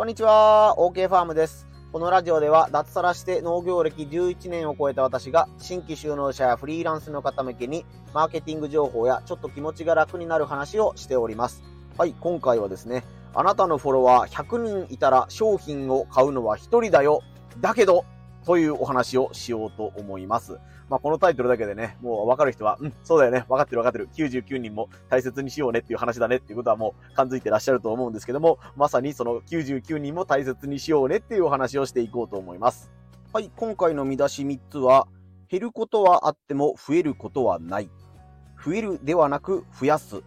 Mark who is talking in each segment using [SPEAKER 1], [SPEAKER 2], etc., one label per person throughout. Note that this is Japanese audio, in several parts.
[SPEAKER 1] こんにちは、OK ファームです。このラジオでは脱サラして農業歴11年を超えた私が新規就農者やフリーランスの方向けにマーケティング情報やちょっと気持ちが楽になる話をしております。はい、今回はですね、あなたのフォロワー100人いたら商品を買うのは1人だよ。だけど、というお話をしようと思います。まあ、このタイトルだけでね、もうわかる人は、うん、そうだよね、わかってるわかってる、99人も大切にしようねっていう話だねっていうことはもう感づいてらっしゃると思うんですけども、まさにその99人も大切にしようねっていうお話をしていこうと思います。はい、今回の見出し3つは、減ることはあっても増えることはない。増えるではなく増やす。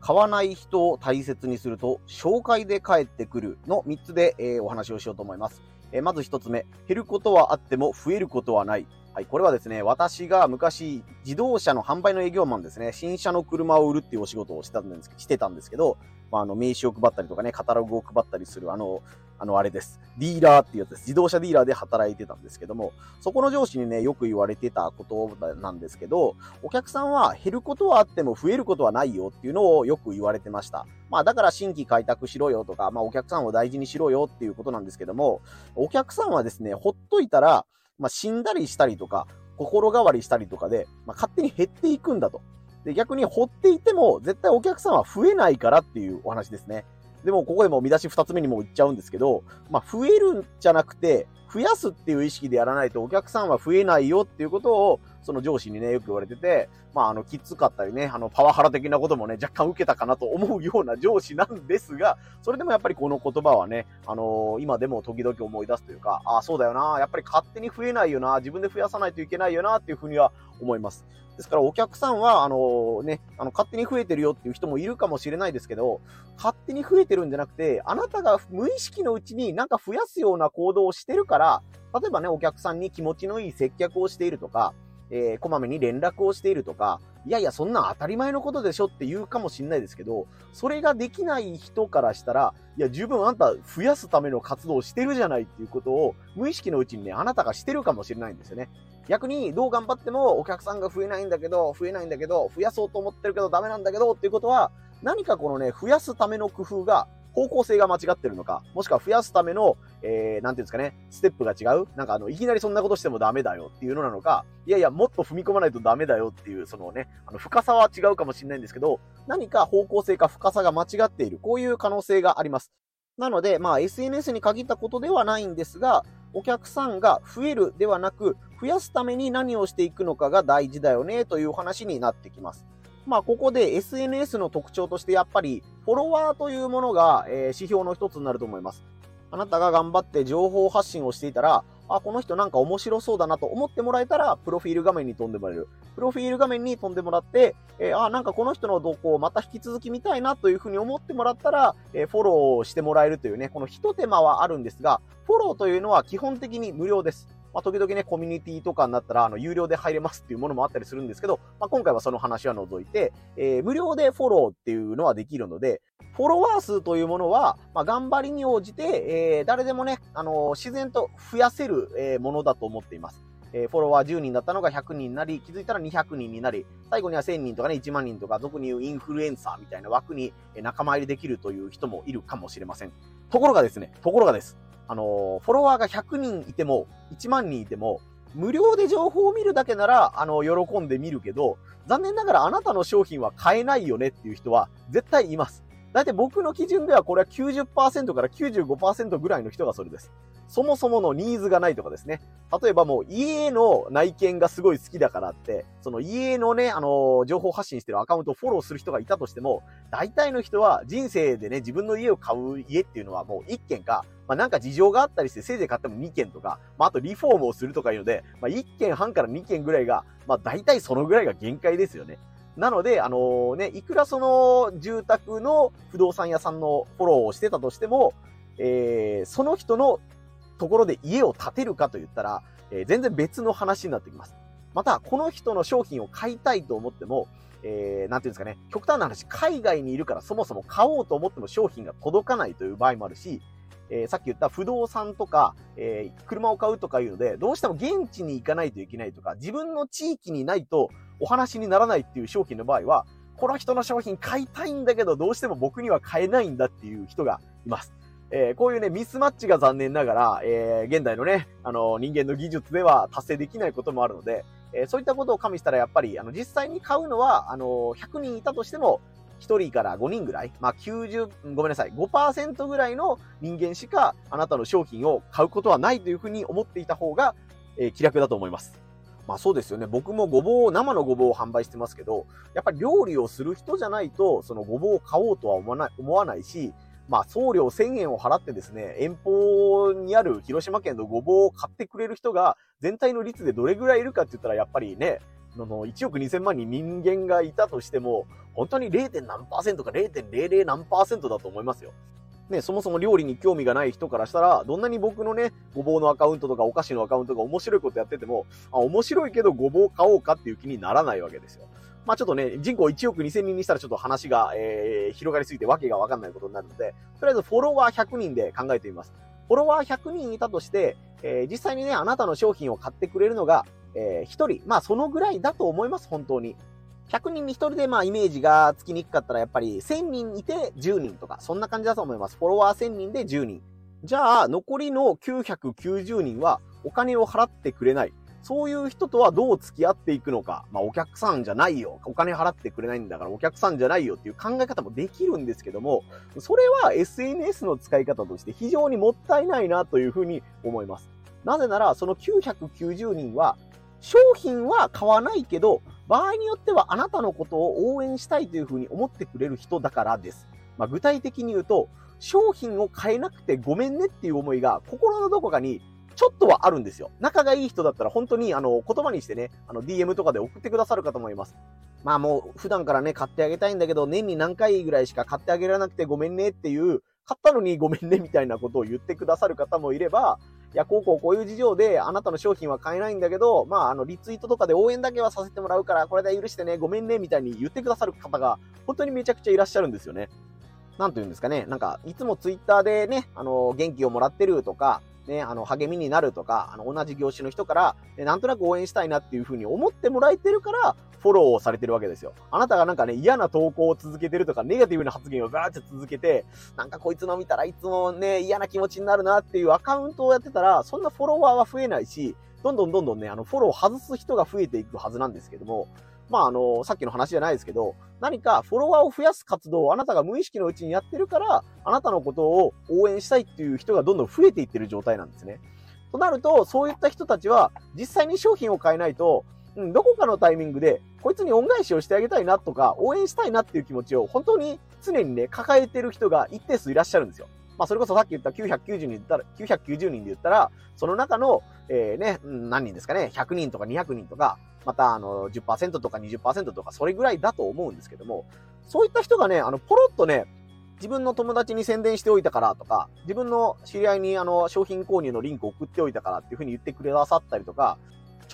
[SPEAKER 1] 買わない人を大切にすると、紹介で帰ってくるの3つで、えー、お話をしようと思います。え、まず1つ目、減ることはあっても増えることはない。はい、これはですね、私が昔、自動車の販売の営業マンですね、新車の車を売るっていうお仕事をしてたんですしてたんですけど、まあ、あの、名刺を配ったりとかね、カタログを配ったりする、あの、あの、あれです。ディーラーっていうやつです。自動車ディーラーで働いてたんですけども、そこの上司にね、よく言われてたことなんですけど、お客さんは減ることはあっても増えることはないよっていうのをよく言われてました。まあ、だから新規開拓しろよとか、まあ、お客さんを大事にしろよっていうことなんですけども、お客さんはですね、ほっといたら、まあ、死んだりしたりとか、心変わりしたりとかで、まあ、勝手に減っていくんだと。で、逆に掘っていても、絶対お客さんは増えないからっていうお話ですね。でも、ここでも見出し2つ目にもいっちゃうんですけど、まあ、増えるんじゃなくて、増やすっていう意識でやらないとお客さんは増えないよっていうことを、その上司にね、よく言われてて、まあ、あの、きつかったりね、あの、パワハラ的なこともね、若干受けたかなと思うような上司なんですが、それでもやっぱりこの言葉はね、あのー、今でも時々思い出すというか、ああ、そうだよな、やっぱり勝手に増えないよな、自分で増やさないといけないよな、っていうふうには思います。ですからお客さんは、あのね、あの、勝手に増えてるよっていう人もいるかもしれないですけど、勝手に増えてるんじゃなくて、あなたが無意識のうちになんか増やすような行動をしてるから、例えばね、お客さんに気持ちのいい接客をしているとか、えー、こまめに連絡をしているとか、いやいや、そんな当たり前のことでしょって言うかもしんないですけど、それができない人からしたら、いや、十分あんた増やすための活動をしてるじゃないっていうことを、無意識のうちにね、あなたがしてるかもしれないんですよね。逆に、どう頑張ってもお客さんが増えないんだけど、増えないんだけど、増やそうと思ってるけどダメなんだけどっていうことは、何かこのね、増やすための工夫が方向性が間違ってるのか、もしくは増やすための、えー、なんていうんですかね、ステップが違うなんかあの、いきなりそんなことしてもダメだよっていうのなのか、いやいや、もっと踏み込まないとダメだよっていう、そのね、あの、深さは違うかもしれないんですけど、何か方向性か深さが間違っている、こういう可能性があります。なので、まあ、SNS に限ったことではないんですが、お客さんが増えるではなく、増やすために何をしていくのかが大事だよね、という話になってきます。まあ、ここで SNS の特徴としてやっぱり、フォロワーというものが、えー、指標の一つになると思います。あなたが頑張って情報発信をしていたら、あ、この人なんか面白そうだなと思ってもらえたら、プロフィール画面に飛んでもらえる。プロフィール画面に飛んでもらって、えー、あ、なんかこの人の動向をまた引き続き見たいなというふうに思ってもらったら、えー、フォローしてもらえるというね、この一手間はあるんですが、フォローというのは基本的に無料です。まあ、時々ね、コミュニティとかになったら、あの、有料で入れますっていうものもあったりするんですけど、まあ、今回はその話は除いて、えー、無料でフォローっていうのはできるので、フォロワー数というものは、まあ、頑張りに応じて、えー、誰でもね、あの、自然と増やせる、え、ものだと思っています。え、フォロワー10人だったのが100人になり、気づいたら200人になり、最後には1000人とかね、1万人とか、俗に言うインフルエンサーみたいな枠に仲間入りできるという人もいるかもしれません。ところがですね、ところがです。あの、フォロワーが100人いても、1万人いても、無料で情報を見るだけなら、あの、喜んで見るけど、残念ながらあなたの商品は買えないよねっていう人は絶対います。だいたい僕の基準ではこれは90%から95%ぐらいの人がそれです。そもそものニーズがないとかですね。例えばもう家の内見がすごい好きだからって、その家のね、あの情報発信してるアカウントをフォローする人がいたとしても、大体の人は人生でね、自分の家を買う家っていうのはもう1軒か、まあなんか事情があったりして、せいぜい買っても2軒とか、まああとリフォームをするとかいうので、まあ1軒半から2軒ぐらいが、まあ大体そのぐらいが限界ですよね。なので、あのー、ね、いくらその住宅の不動産屋さんのフォローをしてたとしても、えー、その人のところで家を建てるかと言ったら、えー、全然別の話になってきます。また、この人の商品を買いたいと思っても、えー、なんていうんですかね、極端な話、海外にいるからそもそも買おうと思っても商品が届かないという場合もあるし、えー、さっき言った不動産とか、えー、車を買うとかいうので、どうしても現地に行かないといけないとか、自分の地域にないとお話にならないっていう商品の場合は、この人の商品買いたいんだけど、どうしても僕には買えないんだっていう人がいます。えー、こういうね、ミスマッチが残念ながら、えー、現代のね、あの、人間の技術では達成できないこともあるので、えー、そういったことを加味したら、やっぱり、あの、実際に買うのは、あの、100人いたとしても、1人から5人ぐらい、まあ、90、ごめんなさい、5%ぐらいの人間しかあなたの商品を買うことはないというふうに思っていた方が、え、気楽だと思います。まあそうですよね。僕もごぼう、生のごぼうを販売してますけど、やっぱり料理をする人じゃないと、そのごぼうを買おうとは思わない、思わないし、まあ送料1000円を払ってですね、遠方にある広島県のごぼうを買ってくれる人が全体の率でどれぐらいいるかって言ったらやっぱりね、の1億2000万人人間がいたとしても、本当に 0. 何パーセントか0.00何パーセントだと思いますよ。ね、そもそも料理に興味がない人からしたら、どんなに僕のね、ごぼうのアカウントとかお菓子のアカウントが面白いことやってても、あ、面白いけどごぼう買おうかっていう気にならないわけですよ。まあちょっとね、人口1億2000人にしたらちょっと話が、えー、広がりすぎてわけがわかんないことになるので、とりあえずフォロワー100人で考えてみます。フォロワー100人いたとして、えー、実際にね、あなたの商品を買ってくれるのが、えー、1人、まあそのぐらいだと思います、本当に。100人に1人でまあイメージがつきにくかったらやっぱり1000人いて10人とか、そんな感じだと思います。フォロワー1000人で10人。じゃあ、残りの990人はお金を払ってくれない。そういう人とはどう付き合っていくのか。まあ、お客さんじゃないよ。お金払ってくれないんだからお客さんじゃないよっていう考え方もできるんですけども、それは SNS の使い方として非常にもったいないなというふうに思います。なぜなら、その990人は、商品は買わないけど、場合によってはあなたのことを応援したいというふうに思ってくれる人だからです。まあ、具体的に言うと、商品を買えなくてごめんねっていう思いが心のどこかにちょっとはあるんですよ。仲がいい人だったら本当にあの言葉にしてね、あの DM とかで送ってくださる方もいます。まあもう普段からね、買ってあげたいんだけど、年に何回ぐらいしか買ってあげられなくてごめんねっていう、買ったのにごめんねみたいなことを言ってくださる方もいれば、いや、こうこうこういう事情であなたの商品は買えないんだけど、まああのリツイートとかで応援だけはさせてもらうから、これで許してね、ごめんねみたいに言ってくださる方が本当にめちゃくちゃいらっしゃるんですよね。なんと言うんですかね。なんか、いつもツイッターでね、あの、元気をもらってるとか、ね、あの、励みになるとか、あの、同じ業種の人から、ね、なんとなく応援したいなっていうふうに思ってもらえてるから、フォローをされてるわけですよ。あなたがなんかね、嫌な投稿を続けてるとか、ネガティブな発言をバーって続けて、なんかこいつの見たらいつもね、嫌な気持ちになるなっていうアカウントをやってたら、そんなフォロワーは増えないし、どんどんどんどんね、あの、フォローを外す人が増えていくはずなんですけども、まあ、あの、さっきの話じゃないですけど、何かフォロワーを増やす活動をあなたが無意識のうちにやってるから、あなたのことを応援したいっていう人がどんどん増えていってる状態なんですね。となると、そういった人たちは、実際に商品を買えないと、うん、どこかのタイミングで、こいつに恩返しをしてあげたいなとか、応援したいなっていう気持ちを、本当に常にね、抱えてる人が一定数いらっしゃるんですよ。まあ、それこそさっき言った990人で言ったら、990人で言ったら、その中の、えー、ね、何人ですかね、100人とか200人とか、また、あの、10%とか20%とか、それぐらいだと思うんですけども、そういった人がね、あの、ポロッとね、自分の友達に宣伝しておいたからとか、自分の知り合いにあの商品購入のリンクを送っておいたからっていうふうに言ってくださったりとか、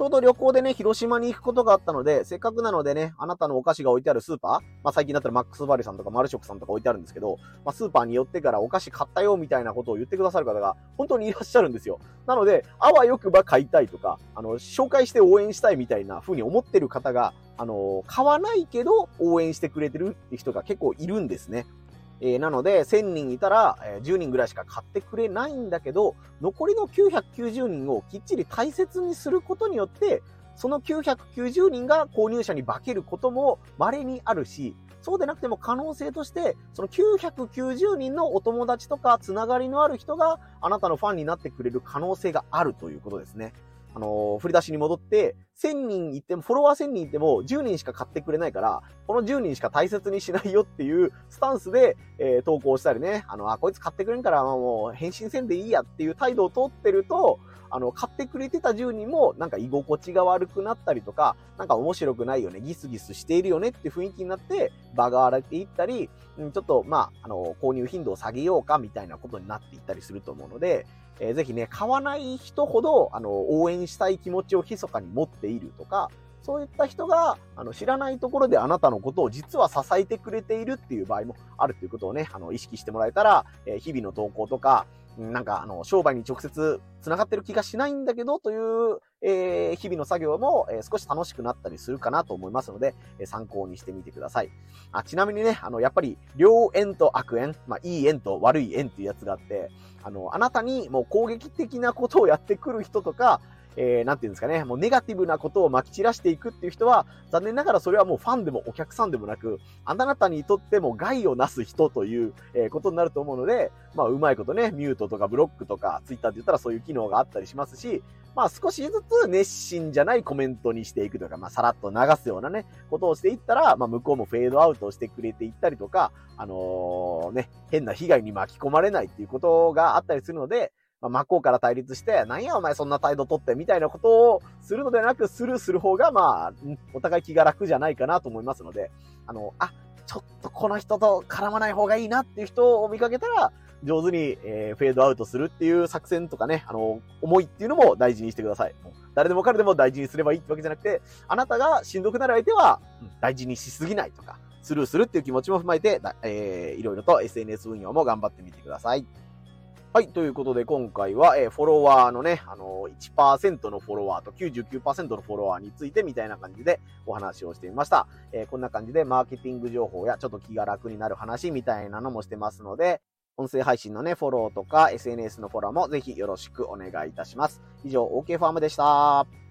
[SPEAKER 1] ちょうど旅行でね、広島に行くことがあったので、せっかくなのでね、あなたのお菓子が置いてあるスーパー、まあ最近だったらマックスバリュさんとかマルショックさんとか置いてあるんですけど、まあスーパーに寄ってからお菓子買ったよみたいなことを言ってくださる方が本当にいらっしゃるんですよ。なので、あわよくば買いたいとか、あの、紹介して応援したいみたいな風に思ってる方が、あの、買わないけど応援してくれてるって人が結構いるんですね。えー、なので、1000人いたら、え、10人ぐらいしか買ってくれないんだけど、残りの990人をきっちり大切にすることによって、その990人が購入者に化けることも稀にあるし、そうでなくても可能性として、その990人のお友達とかつながりのある人があなたのファンになってくれる可能性があるということですね。あのー、振り出しに戻って、1000人いっても、フォロワー1000人いても10人しか買ってくれないから、この10人しか大切にしないよっていうスタンスで、えー、投稿したりね、あの、あ、こいつ買ってくれんから、もう返信せんでいいやっていう態度をとってると、あの、買ってくれてた10人も、なんか居心地が悪くなったりとか、なんか面白くないよね、ギスギスしているよねって雰囲気になって、場が荒れていったり、ちょっと、まあ、あの、購入頻度を下げようかみたいなことになっていったりすると思うので、えー、ぜひね、買わない人ほど、あの、応援したい気持ちを密かに持っているとか、そういった人が、あの、知らないところであなたのことを実は支えてくれているっていう場合もあるということをね、あの、意識してもらえたら、えー、日々の投稿とか、なんか、あの、商売に直接繋がってる気がしないんだけど、という、えー、日々の作業も、えー、少し楽しくなったりするかなと思いますので、えー、参考にしてみてください。あ、ちなみにね、あの、やっぱり、良縁と悪縁、まあ、いい縁と悪い縁っていうやつがあって、あの、あなたにもう攻撃的なことをやってくる人とか、えー、なんていうんですかね、もうネガティブなことを撒き散らしていくっていう人は、残念ながらそれはもうファンでもお客さんでもなく、あなたにとっても害をなす人という、え、ことになると思うので、まあ、うまいことね、ミュートとかブロックとか、ツイッターって言ったらそういう機能があったりしますし、まあ少しずつ熱心じゃないコメントにしていくとか、まあさらっと流すようなね、ことをしていったら、まあ向こうもフェードアウトしてくれていったりとか、あのー、ね、変な被害に巻き込まれないっていうことがあったりするので、まあ、真っ向から対立して、なんやお前そんな態度取ってみたいなことをするのではなく、スルーする方が、まあ、お互い気が楽じゃないかなと思いますので、あの、あ、ちょっとこの人と絡まない方がいいなっていう人を見かけたら、上手に、えー、フェードアウトするっていう作戦とかね、あの、思いっていうのも大事にしてください。誰でも彼でも大事にすればいいってわけじゃなくて、あなたがしんどくなる相手は、大事にしすぎないとか、スルーするっていう気持ちも踏まえて、えー、いろいろと SNS 運用も頑張ってみてください。はい。ということで、今回は、えー、フォロワーのね、あのー、1%のフォロワーと99%のフォロワーについてみたいな感じでお話をしてみました。えー、こんな感じでマーケティング情報やちょっと気が楽になる話みたいなのもしてますので、音声配信のね、フォローとか SNS のフォローもぜひよろしくお願いいたします。以上、OK ファームでした。